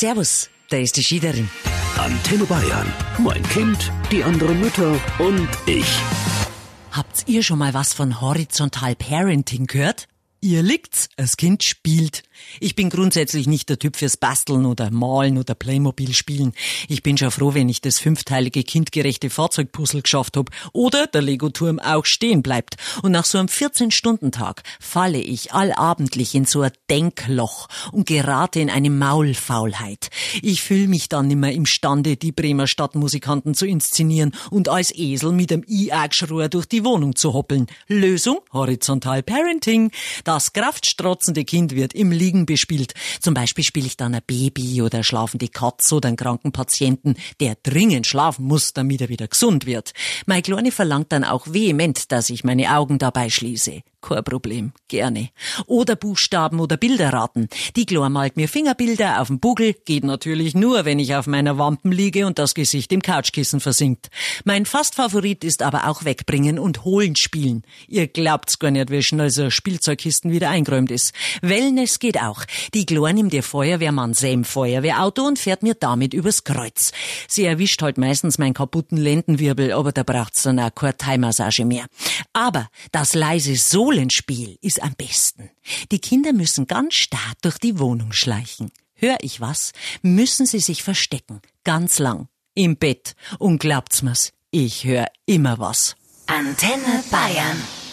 Servus, da ist die Schiederin. Antenne Bayern. Mein Kind, die anderen Mütter und ich. Habt ihr schon mal was von Horizontal Parenting gehört? Ihr liegt's, das Kind spielt. Ich bin grundsätzlich nicht der Typ fürs Basteln oder Malen oder Playmobil spielen. Ich bin schon froh, wenn ich das fünfteilige kindgerechte Fahrzeugpuzzle geschafft hab oder der Lego-Turm auch stehen bleibt. Und nach so einem 14-Stunden-Tag falle ich allabendlich in so ein Denkloch und gerate in eine Maulfaulheit. Ich fühle mich dann nimmer imstande, die Bremer Stadtmusikanten zu inszenieren und als Esel mit dem I-Agschrohr durch die Wohnung zu hoppeln. Lösung? Horizontal Parenting. Das kraftstrotzende Kind wird im Liegen bespielt. Zum Beispiel spiele ich dann ein Baby oder schlafende Katze oder einen kranken Patienten, der dringend schlafen muss, damit er wieder gesund wird. Meine Kleine verlangt dann auch vehement, dass ich meine Augen dabei schließe. Kein Problem, gerne. Oder Buchstaben oder Bilder raten. Die Glor malt mir Fingerbilder auf dem Buckel, geht natürlich nur, wenn ich auf meiner Wampen liege und das Gesicht im Couchkissen versinkt. Mein Fast-Favorit ist aber auch wegbringen und holen spielen. Ihr glaubt's gar nicht, wie schnell so Spielzeugkisten wieder eingeräumt ist. Wellness geht auch. Die Glor nimmt ihr Feuerwehrmann Sam Feuerwehrauto und fährt mir damit übers Kreuz. Sie erwischt halt meistens meinen kaputten Lendenwirbel, aber da braucht's dann auch keine Thai-Massage mehr. Aber das leise Sohlenspiel ist am besten. Die Kinder müssen ganz stark durch die Wohnung schleichen. Hör ich was, müssen sie sich verstecken. Ganz lang. Im Bett. Und glaubt's mir's, ich hör immer was. Antenne Bayern.